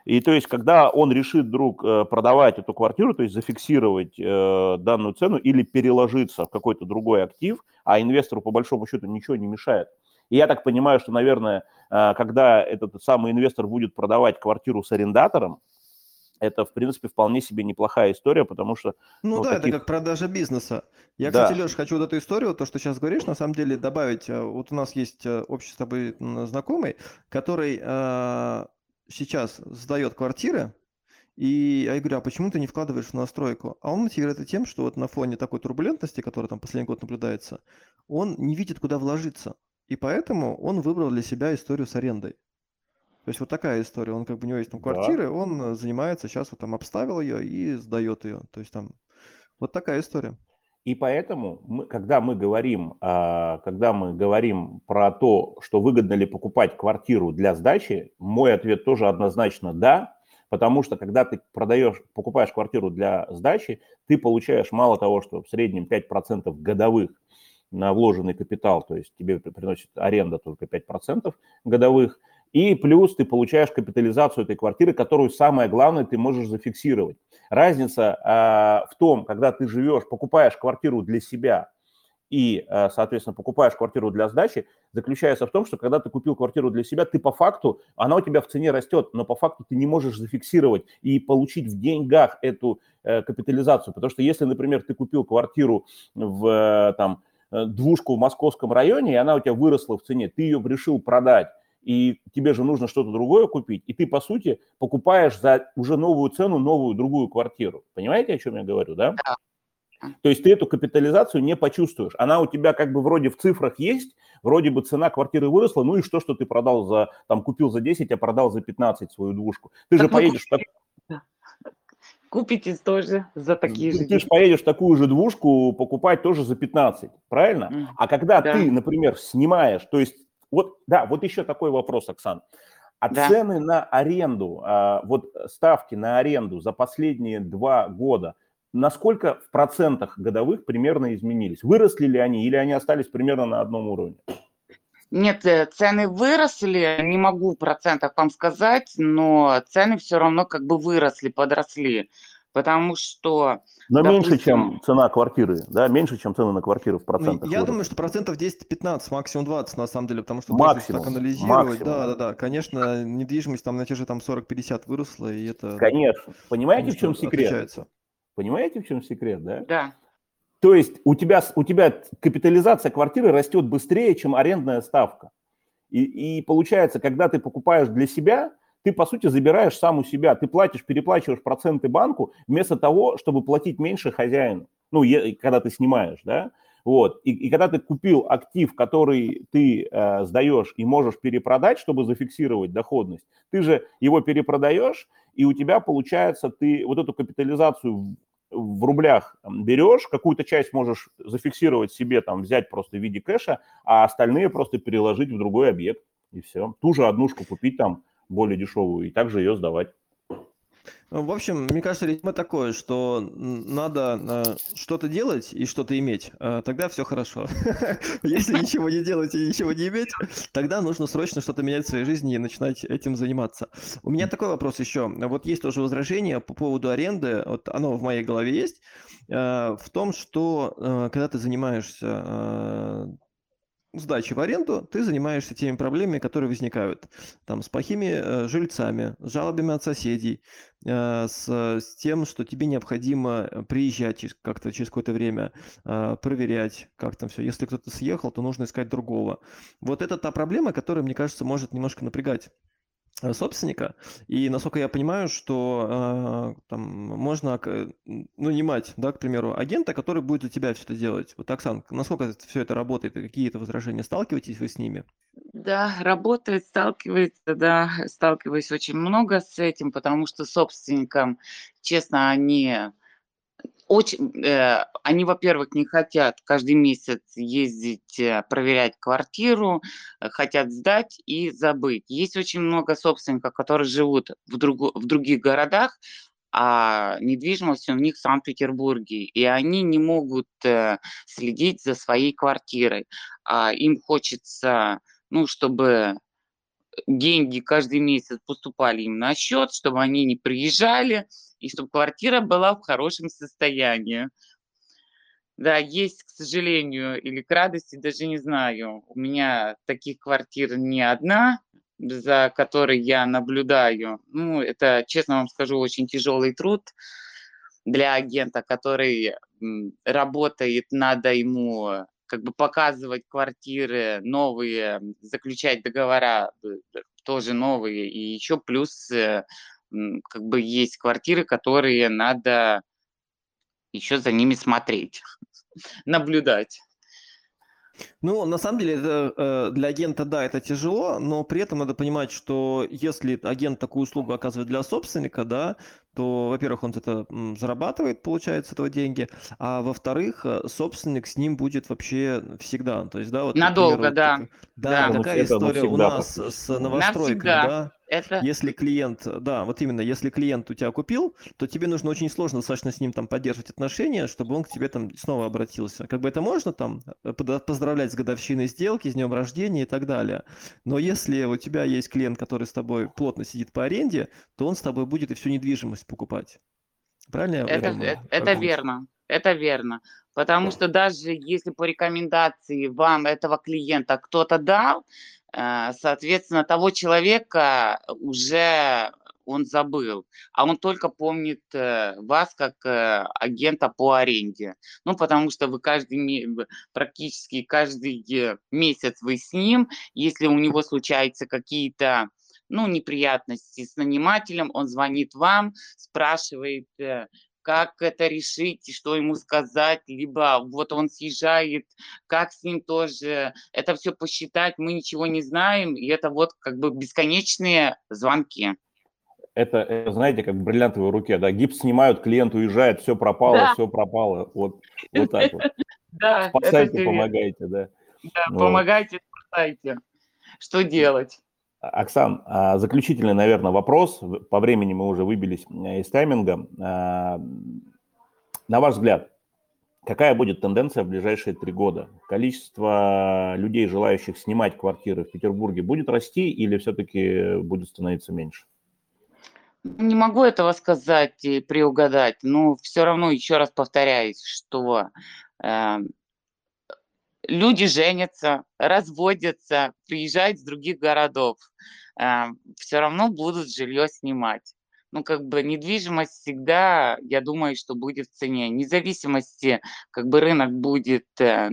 И то есть, когда он решит вдруг э, продавать эту квартиру, то есть зафиксировать э, данную цену или переложиться в какой-то другой актив, а инвестору по большому счету ничего не мешает. И я так понимаю, что, наверное, э, когда этот самый инвестор будет продавать квартиру с арендатором, это, в принципе, вполне себе неплохая история, потому что Ну, Ну, да, таких- это как продажа бизнеса. Я, Да. кстати, Леш, хочу вот эту историю, то, что сейчас говоришь, на самом деле добавить. Вот у нас есть общий с тобой знакомый, который сейчас сдает квартиры, и я говорю, а почему ты не вкладываешь в настройку? А он мотивирует это тем, что вот на фоне такой турбулентности, которая там последний год наблюдается, он не видит, куда вложиться. И поэтому он выбрал для себя историю с арендой. То есть вот такая история. Он как бы у него есть там Да. квартиры, он э, занимается, сейчас вот там обставил ее и сдает ее. То есть там вот такая история. И поэтому, мы, когда, мы говорим, а, когда мы говорим про то, что выгодно ли покупать квартиру для сдачи, мой ответ тоже однозначно «да», потому что когда ты продаешь, покупаешь квартиру для сдачи, ты получаешь мало того, что в среднем 5% годовых на вложенный капитал, то есть тебе приносит аренда только 5% годовых, и плюс ты получаешь капитализацию этой квартиры, которую самое главное ты можешь зафиксировать. Разница э, в том, когда ты живешь, покупаешь квартиру для себя и, э, соответственно, покупаешь квартиру для сдачи, заключается в том, что когда ты купил квартиру для себя, ты по факту, она у тебя в цене растет, но по факту ты не можешь зафиксировать и получить в деньгах эту э, капитализацию. Потому что если, например, ты купил квартиру в э, там, э, двушку в московском районе, и она у тебя выросла в цене, ты ее решил продать, и тебе же нужно что-то другое купить, и ты, по сути, покупаешь за уже новую цену новую другую квартиру. Понимаете, о чем я говорю, да? Да. То есть ты эту капитализацию не почувствуешь. Она у тебя как бы вроде в цифрах есть, вроде бы цена квартиры выросла, ну и что, что ты продал за, там, купил за 10, а продал за 15 свою двушку. Ты Так же поедешь... в так- Купите тоже за такие ты, же ты же поедешь такую же двушку покупать тоже за 15, правильно? М, А когда Да, ты, например, снимаешь, то есть вот, да, вот еще такой вопрос, Оксан. А да. цены на аренду, а, вот ставки на аренду за последние два года, насколько в процентах годовых примерно изменились? Выросли ли они или они остались примерно на одном уровне? Нет, э, цены выросли, не могу в процентах вам сказать, но цены все равно как бы выросли, подросли. Потому что, Но меньше, допустим, чем цена квартиры, да, меньше, чем цены на квартиры в процентах я думаю, что процентов 10-15, максимум 20 на самом деле, потому что если так Максимум, анализировать, да, максимум. да, да, конечно, недвижимость там на те же там 40-50 выросла, и это, Конечно. Понимаете, в чем секрет? отличается. Понимаете, в чем секрет, да? да, То есть у тебя, с- у тебя капитализация квартиры растет быстрее, чем арендная ставка. И, и получается, когда ты покупаешь для себя, ты, по сути, забираешь сам у себя. Ты платишь, переплачиваешь проценты банку вместо того, чтобы платить меньше хозяину. Ну, е- когда ты снимаешь, да? Вот. И, и когда ты купил актив, который ты э, сдаешь и можешь перепродать, чтобы зафиксировать доходность, ты же его перепродаешь, и у тебя получается, ты вот эту капитализацию в, рублях берешь, какую-то часть можешь зафиксировать себе, там, взять просто в виде кэша, а остальные просто переложить в другой объект, и все. Ту же однушку купить там более дешевую и также ее сдавать. Ну, В общем, мне кажется, резюме такое, что надо э, что-то делать и что-то иметь, э, тогда все хорошо. Если ничего не делать и ничего не иметь, тогда нужно срочно что-то менять в своей жизни и начинать этим заниматься. У меня такой вопрос еще. Вот есть тоже возражение по поводу аренды, вот оно в моей голове есть, э, в том, что э, когда ты занимаешься э, сдачи в аренду, ты занимаешься теми проблемами, которые возникают. Там с плохими э, жильцами, с жалобами от соседей, э, с, с тем, что тебе необходимо э, приезжать как-то через какое-то время, э, проверять, как там все. Если кто-то съехал, то нужно искать другого. Вот это та проблема, которая, мне кажется, может немножко напрягать э, собственника. И насколько я понимаю, что э, там можно м, нанимать, да, к примеру, агента, который будет за тебя все это делать. Вот, Оксан, насколько все это работает и какие это возражения? Сталкиваетесь вы с ними? да, работает, сталкивается, да, сталкиваюсь очень много с этим, потому что собственникам, честно, они очень, э, они, во-первых, не хотят каждый месяц ездить, э, проверять квартиру, э, хотят сдать и забыть. Есть очень много собственников, которые живут в, другу- в других городах, а недвижимость у них в Санкт-Петербурге, и они не могут э, следить за своей квартирой. А им хочется, ну, чтобы деньги каждый месяц поступали им на счет, чтобы они не приезжали, и чтобы квартира была в хорошем состоянии. Да, есть, к сожалению, или к радости, даже не знаю. У меня таких квартир не одна, за которой я наблюдаю. Ну, это, честно вам скажу, очень тяжелый труд для агента, который работает, надо ему как бы показывать квартиры новые, заключать договора э, тоже новые, и еще плюс э, как бы есть квартиры, которые надо еще за ними смотреть, наблюдать. Ну, на самом деле, это, э, для агента, да, это тяжело, но при этом надо понимать, что если агент такую услугу оказывает для собственника, да, то, во-первых, он это зарабатывает, получает с этого деньги, а во-вторых, э, собственник с ним будет вообще всегда. То есть, да, вот, Надолго, например, да. да. Да, такая история у нас с новостройками, навсегда. да. Это... Если клиент, да, вот именно, если клиент у тебя купил, то тебе нужно очень сложно достаточно с ним там поддерживать отношения, чтобы он к тебе там снова обратился. Как бы это можно там э, поздравлять с годовщиной сделки, с днем рождения и так далее. Но если у тебя есть клиент, который с тобой плотно сидит по аренде, то он с тобой будет и всю недвижимость покупать. Правильно? Это, это, это, это верно. Это верно. Потому что даже если по рекомендации вам этого клиента кто-то дал, Э, соответственно, того человека уже он забыл, а он только помнит э, вас как э, агента по аренде. Ну, потому что вы каждый, практически каждый месяц вы с ним, если у него случаются какие-то ну, неприятности с нанимателем, он звонит вам, спрашивает, как это решить, что ему сказать, либо вот он съезжает, как с ним тоже это все посчитать, мы ничего не знаем, и это вот как бы бесконечные звонки. Это, это знаете, как в бриллиантовой руке, да, гипс снимают, клиент уезжает, все пропало, да. все пропало, вот, вот так вот. Да, Спасайте, помогайте, да. Да, помогайте, спасайте. Что делать? Оксан, а, заключительный, наверное, вопрос. По времени мы уже выбились из тайминга. А, на ваш взгляд, какая будет тенденция в ближайшие три года? Количество людей, желающих снимать квартиры в Петербурге, будет расти или все-таки будет становиться меньше? Не могу этого сказать и приугадать, но все равно еще раз повторяюсь, что э, люди женятся, разводятся, приезжают с других городов, э, все равно будут жилье снимать. Ну, как бы недвижимость всегда, я думаю, что будет в цене. Независимости, как бы рынок будет э,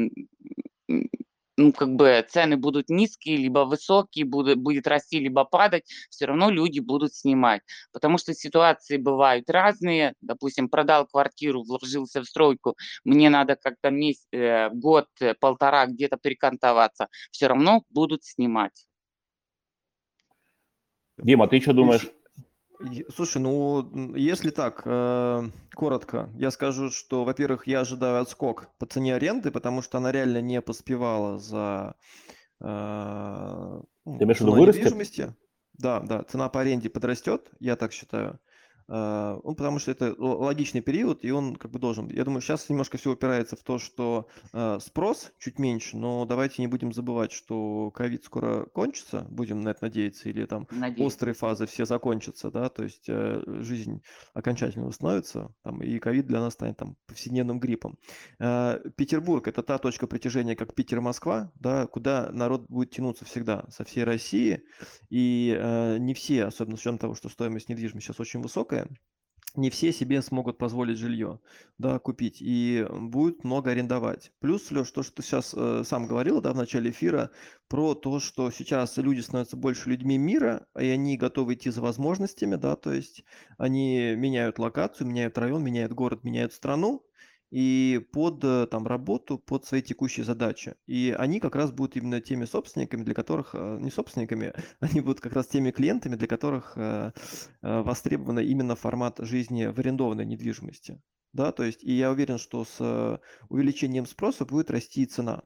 ну, как бы цены будут низкие, либо высокие, будут, будет расти, либо падать, все равно люди будут снимать. Потому что ситуации бывают разные. Допустим, продал квартиру, вложился в стройку, мне надо как-то месяц, э, год, э, полтора где-то перекантоваться, все равно будут снимать. Дима, ты что думаешь? Слушай, ну, если так, э, коротко, я скажу, что, во-первых, я ожидаю отскок по цене аренды, потому что она реально не поспевала за э, имеешь недвижимости. Да, да, цена по аренде подрастет, я так считаю. А, ну, потому что это логичный период, и он как бы должен. Я думаю, сейчас немножко все упирается в то, что э, спрос чуть меньше, но давайте не будем забывать, что ковид скоро кончится, будем на это надеяться, или там Надеюсь. острые фазы все закончатся, да, то есть э, жизнь окончательно восстановится, там, и ковид для нас станет там повседневным гриппом. Э, Петербург – это та точка притяжения, как Питер-Москва, да, куда народ будет тянуться всегда со всей России, и э, не все, особенно с учетом того, что стоимость недвижимости сейчас очень высокая, не все себе смогут позволить жилье, да, купить, и будет много арендовать. Плюс, Леш, то, что ты сейчас э, сам говорил, да, в начале эфира, про то, что сейчас люди становятся больше людьми мира, и они готовы идти за возможностями, да, то есть они меняют локацию, меняют район, меняют город, меняют страну, и под э, там работу, под свои текущие задачи. И они как раз будут именно теми собственниками, для которых, э, не собственниками, они будут как раз теми клиентами, для которых э, востребован именно формат жизни в арендованной недвижимости да, то есть, и я уверен, что с э, увеличением спроса будет расти и цена,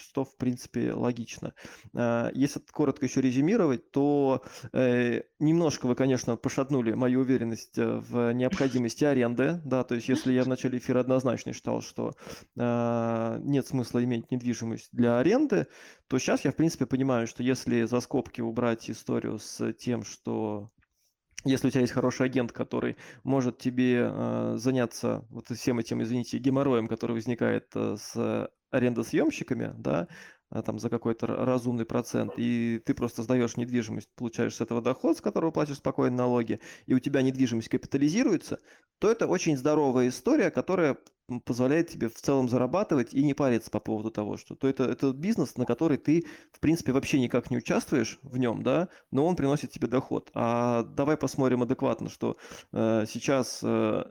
что, в принципе, логично. А, если коротко еще резюмировать, то э, немножко вы, конечно, пошатнули мою уверенность э, в необходимости аренды, да, то есть, если я в начале эфира однозначно считал, что а, нет смысла иметь недвижимость для аренды, то сейчас я, в принципе, понимаю, что если за скобки убрать историю с тем, что если у тебя есть хороший агент, который может тебе э, заняться вот всем этим, извините, геморроем, который возникает э, с арендосъемщиками, да, там за какой-то разумный процент, и ты просто сдаешь недвижимость, получаешь с этого доход, с которого платишь спокойно налоги, и у тебя недвижимость капитализируется, то это очень здоровая история, которая позволяет тебе в целом зарабатывать и не париться по поводу того, что то это, это бизнес, на который ты, в принципе, вообще никак не участвуешь в нем, да, но он приносит тебе доход. А давай посмотрим адекватно, что э, сейчас э,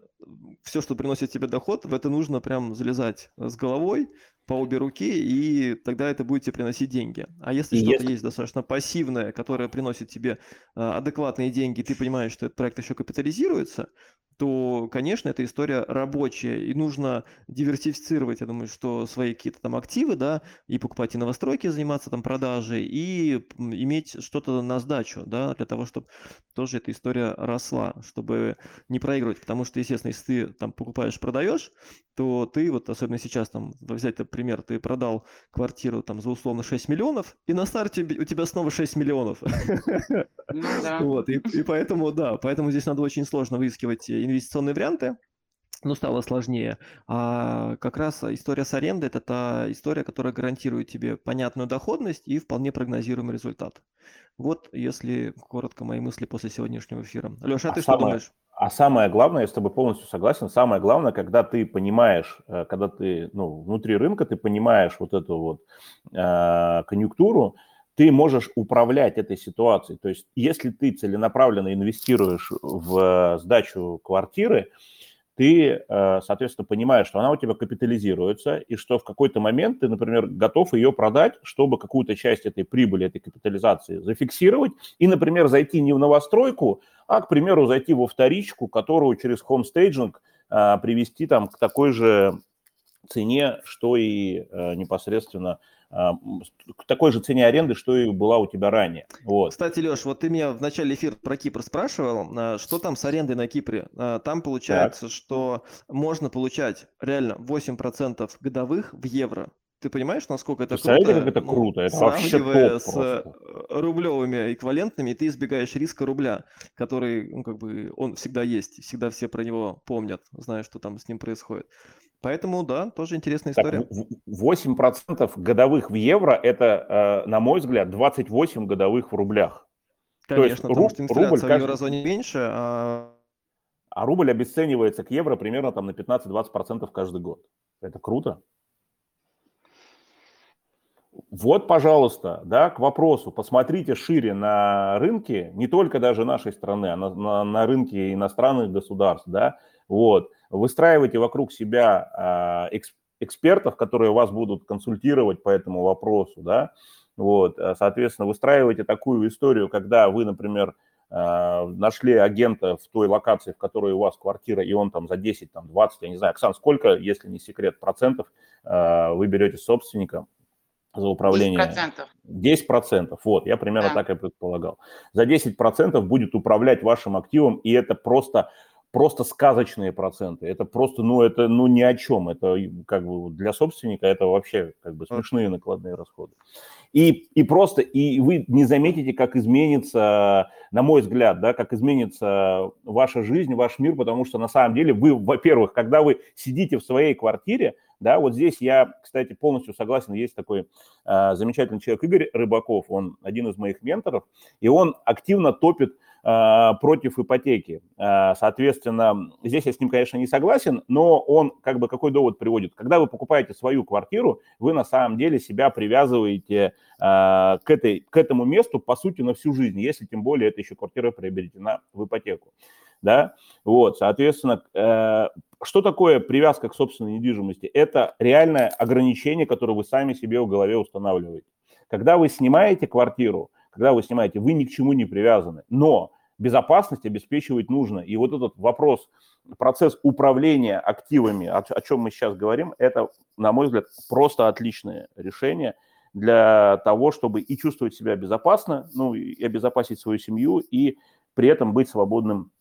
все, что приносит тебе доход, в это нужно прям залезать с головой, по обе руки, и тогда это будет тебе приносить деньги. А если что-то есть достаточно пассивное, которое приносит тебе а, адекватные деньги, ты понимаешь, что этот проект еще капитализируется, то, конечно, эта история рабочая, и нужно диверсифицировать, я думаю, что свои какие-то там активы, да, и покупать и новостройки, заниматься там продажей, и иметь что-то на сдачу, да, для того, чтобы тоже эта история росла, чтобы не проигрывать, потому что, естественно, если ты там покупаешь, продаешь, то ты вот, особенно сейчас там, взять этот пример, ты продал квартиру там за условно 6 миллионов, и на старте у тебя снова 6 миллионов. Ну вот, и поэтому, да, поэтому здесь надо очень сложно выискивать инвестиционные варианты, ну, стало сложнее. А как раз история с арендой – это та история, которая гарантирует тебе понятную доходность и вполне прогнозируемый результат. Вот, если коротко мои мысли после сегодняшнего эфира. Леша, а, а ты самое, что думаешь? А самое главное, я с тобой полностью согласен, самое главное, когда ты понимаешь, э, когда ты ну, внутри рынка, ты понимаешь вот эту вот э, конъюнктуру, ты можешь управлять этой ситуацией. То есть если ты целенаправленно инвестируешь в сдачу квартиры, ты, э, соответственно, понимаешь, что она у тебя капитализируется, и что в какой-то момент ты, например, готов ее продать, чтобы какую-то часть этой прибыли, этой капитализации зафиксировать, и, например, зайти не в новостройку, а, к примеру, зайти во вторичку, которую через хомстейджинг э, привести там к такой же цене, что и э, непосредственно к такой же цене аренды, что и была у тебя ранее. Вот. Кстати, Леш, вот ты меня в начале эфира про Кипр спрашивал, а, что там с арендой на Кипре? А, там получается, так. что можно получать реально 8% годовых в евро. Ты понимаешь, насколько это круто? как это ну, круто? Это вообще топ с э, рублевыми эквивалентными, ты избегаешь риска рубля, который, ну, как бы, он всегда есть, всегда все про него помнят, зная, что там с ним происходит. Поэтому, да, тоже интересная история. Так, 8% годовых в евро – это, э, на мой взгляд, 28 годовых в рублях. Конечно, потому что инфляция рубль в каждый... еврозоне меньше, а... А рубль обесценивается к евро примерно там на 15-20% каждый год. Это круто. Вот, пожалуйста, да, к вопросу. Посмотрите шире на рынки, не только даже нашей страны, а на, на, на рынки иностранных государств, да, вот выстраивайте вокруг себя а, экспертов, которые вас будут консультировать по этому вопросу, да, вот, а, соответственно, выстраивайте такую историю, когда вы, например, а, нашли агента в той локации, в которой у вас квартира, и он там за 10, там 20, я не знаю, Оксан, сколько, если не секрет, процентов вы берете собственника за управление? 10%. 10%, вот, я примерно да. так и предполагал. За 10% будет управлять вашим активом, и это просто просто сказочные проценты. Это просто, ну, это, ну, ни о чем. Это как бы для собственника это вообще как бы смешные накладные расходы. И, и просто, и вы не заметите, как изменится, на мой взгляд, да, как изменится ваша жизнь, ваш мир, потому что на самом деле вы, во-первых, когда вы сидите в своей квартире, да, вот здесь я, кстати, полностью согласен, есть такой э, замечательный человек Игорь Рыбаков, он один из моих менторов, и он активно топит Э, против ипотеки. Э, соответственно, здесь я с ним, конечно, не согласен, но он как бы какой довод приводит? Когда вы покупаете свою квартиру, вы на самом деле себя привязываете э, к, этой, к этому месту, по сути, на всю жизнь, если тем более эта еще квартира приобретена в ипотеку. Да, вот, соответственно, что такое привязка к собственной недвижимости? Это реальное ограничение, которое вы сами себе в голове устанавливаете. Когда вы снимаете квартиру, когда вы снимаете, вы ни к чему не привязаны. Но безопасность обеспечивать нужно. И вот этот вопрос, процесс управления активами, о, о чем мы сейчас говорим, это, на мой взгляд, просто отличное решение для того, чтобы и чувствовать себя безопасно, ну, и обезопасить свою семью, и при этом быть свободным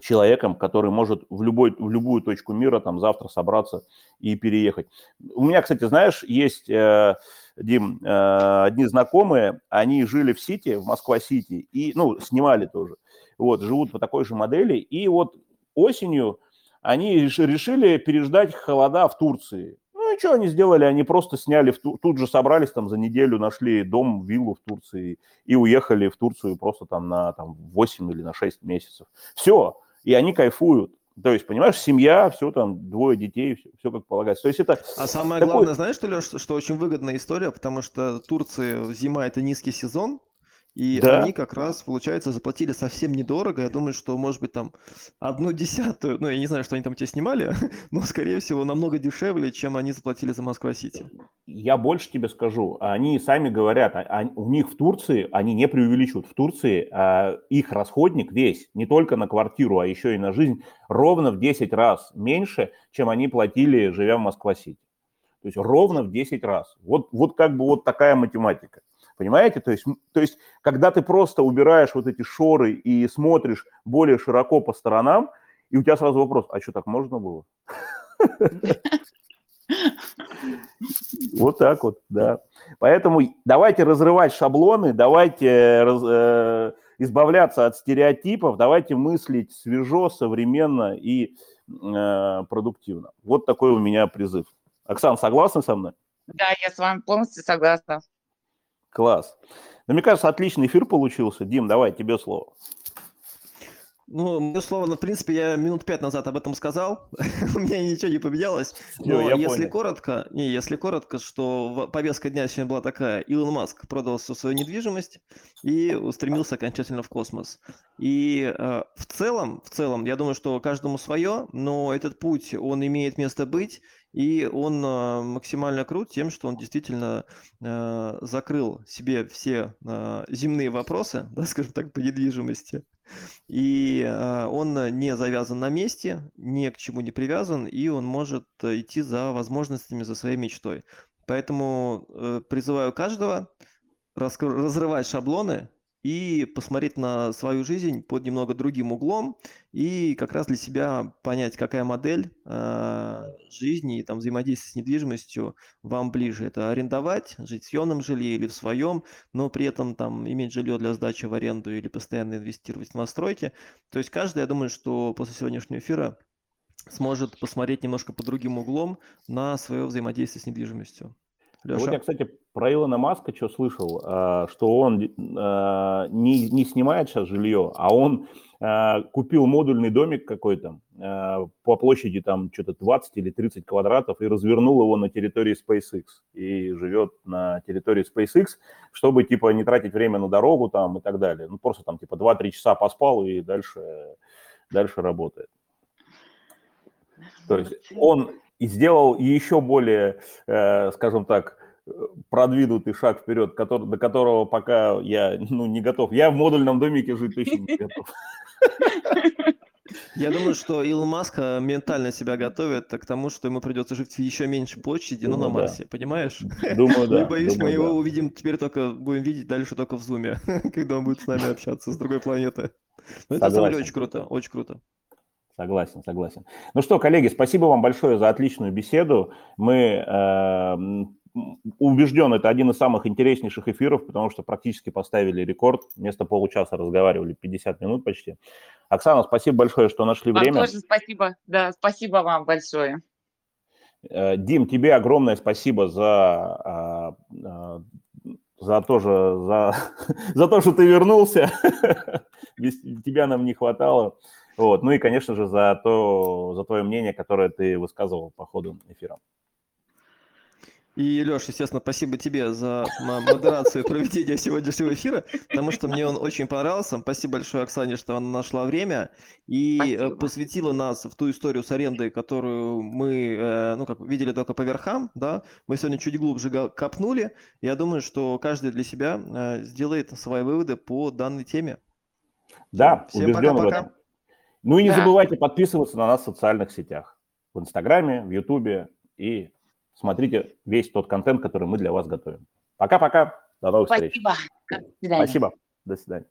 человеком, который может в, любой, в любую точку мира там завтра собраться и переехать. У меня, кстати, знаешь, есть, э, Дим, э, одни знакомые, они жили в Сити, в Москва-Сити, и, ну, снимали тоже вот, живут по такой же модели. И вот осенью они решили переждать холода в Турции. Ну и что они сделали? Они просто сняли, в, тут же собрались там за неделю, нашли дом, виллу в Турции и уехали в Турцию просто там на там, 8 или на 6 месяцев. Все, и они кайфуют. То есть, понимаешь, семья, все там, двое детей, все, все как полагается. То есть это... А самое такой... главное, знаешь, что, Леш, что очень выгодная история, потому что Турция зима – это низкий сезон, И Да. они как раз, получается, заплатили совсем недорого. Я думаю, что, может быть, там одну десятую, ну, я не знаю, что они там тебе снимали, но, скорее всего, намного дешевле, чем они заплатили за Москва-Сити. Я больше тебе скажу, они сами говорят, а- а- у них в Турции, они не преувеличивают, в Турции а, их расходник весь, не только на квартиру, а еще и на жизнь, ровно в 10 раз меньше, чем они платили, живя в Москва-Сити. То есть ровно в 10 раз. Вот, вот как бы вот такая математика. Понимаете? То есть, то есть, когда ты просто убираешь вот эти шоры и смотришь более широко по сторонам, и у тебя сразу вопрос, а что, так можно было? Вот так вот, да. Поэтому давайте разрывать шаблоны, давайте раз- э, избавляться от стереотипов, давайте мыслить свежо, современно и э, продуктивно. Вот такой у меня призыв. Оксана, согласна со мной? Да, я с вами полностью согласна. Класс. Ну, мне кажется, отличный эфир получился. Дим, давай, тебе слово. Ну, мое слово, ну, в принципе, я минут пять назад об этом сказал. У меня ничего не поменялось. Всё, Но если понял. коротко, не, если коротко, что повестка дня сегодня была такая: Илон Маск продал всю свою недвижимость и устремился окончательно в космос. И э, в целом, в целом, я думаю, что каждому свое, но этот путь, он имеет место быть, и он э, максимально крут тем, что он действительно э, закрыл себе все э, земные вопросы, да, скажем так, по недвижимости. И он не завязан на месте, ни к чему не привязан, и он может идти за возможностями, за своей мечтой. Поэтому э, призываю каждого разрывать шаблоны и посмотреть на свою жизнь под немного другим углом и как раз для себя понять, какая модель э, жизни и там взаимодействия с недвижимостью вам ближе. Это арендовать, жить в съемном жилье или в своем, но при этом там иметь жилье для сдачи в аренду или постоянно инвестировать в новостройки. То есть каждый, я думаю, что после сегодняшнего эфира сможет посмотреть немножко по другим углом на свое взаимодействие с недвижимостью. Леша? кстати, про Илона Маска что слышал, а, что он а, не, не снимает сейчас жилье, а он а, купил модульный домик какой-то по площади там что-то 20 или 30 квадратов и развернул его на территории SpaceX и живет на территории SpaceX, чтобы типа не тратить время на дорогу там и так далее. Ну просто там типа 2-3 часа поспал и дальше, дальше работает. То есть он сделал еще более, э, скажем так, э, продвинутый шаг вперед, который, до которого пока я ну, не готов. Я в модульном домике жить точно не готов. Я думаю, что Илон Маск э, ментально себя готовит к тому, что ему придется жить в еще меньшей площади, но на Думаю, да. Марсе, понимаешь? Думаю, Ну и да. боюсь, мы думаю, его да. увидим теперь только, будем видеть дальше только в зуме, когда он будет с нами общаться с другой планеты. Но это на самом деле очень круто, очень круто. Согласен, согласен. Ну что, коллеги, спасибо вам большое за отличную беседу. Мы э, убежден, это один из самых интереснейших эфиров, потому что практически поставили рекорд. Вместо получаса разговаривали 50 минут почти. Оксана, спасибо большое, что нашли Вам время. тоже спасибо. Да, спасибо вам большое. Э, Дим, тебе огромное спасибо за, а, а, за, тоже, за, за то, что ты вернулся. Без тебя нам не хватало. Вот. Ну и, конечно же, за, то, за твое мнение, которое ты высказывал по ходу эфира. И, Леш, естественно, спасибо тебе за модерацию и проведение сегодняшнего эфира, потому что мне он очень понравился. Спасибо большое Оксане, что она нашла время и э, Спасибо. посвятила нас в ту историю с арендой, которую мы, э, ну, как видели только по верхам, да. Мы сегодня чуть глубже копнули. Я думаю, что каждый для себя э, сделает свои выводы по данной теме. Да, Всем убежден в пока-пока. этом. Ну и не Да. забывайте подписываться на нас в социальных сетях. В Инстаграме, в Ютубе и смотрите весь тот контент, который мы для вас готовим. Пока-пока. До новых встреч. Спасибо. До свидания. Спасибо. До свидания.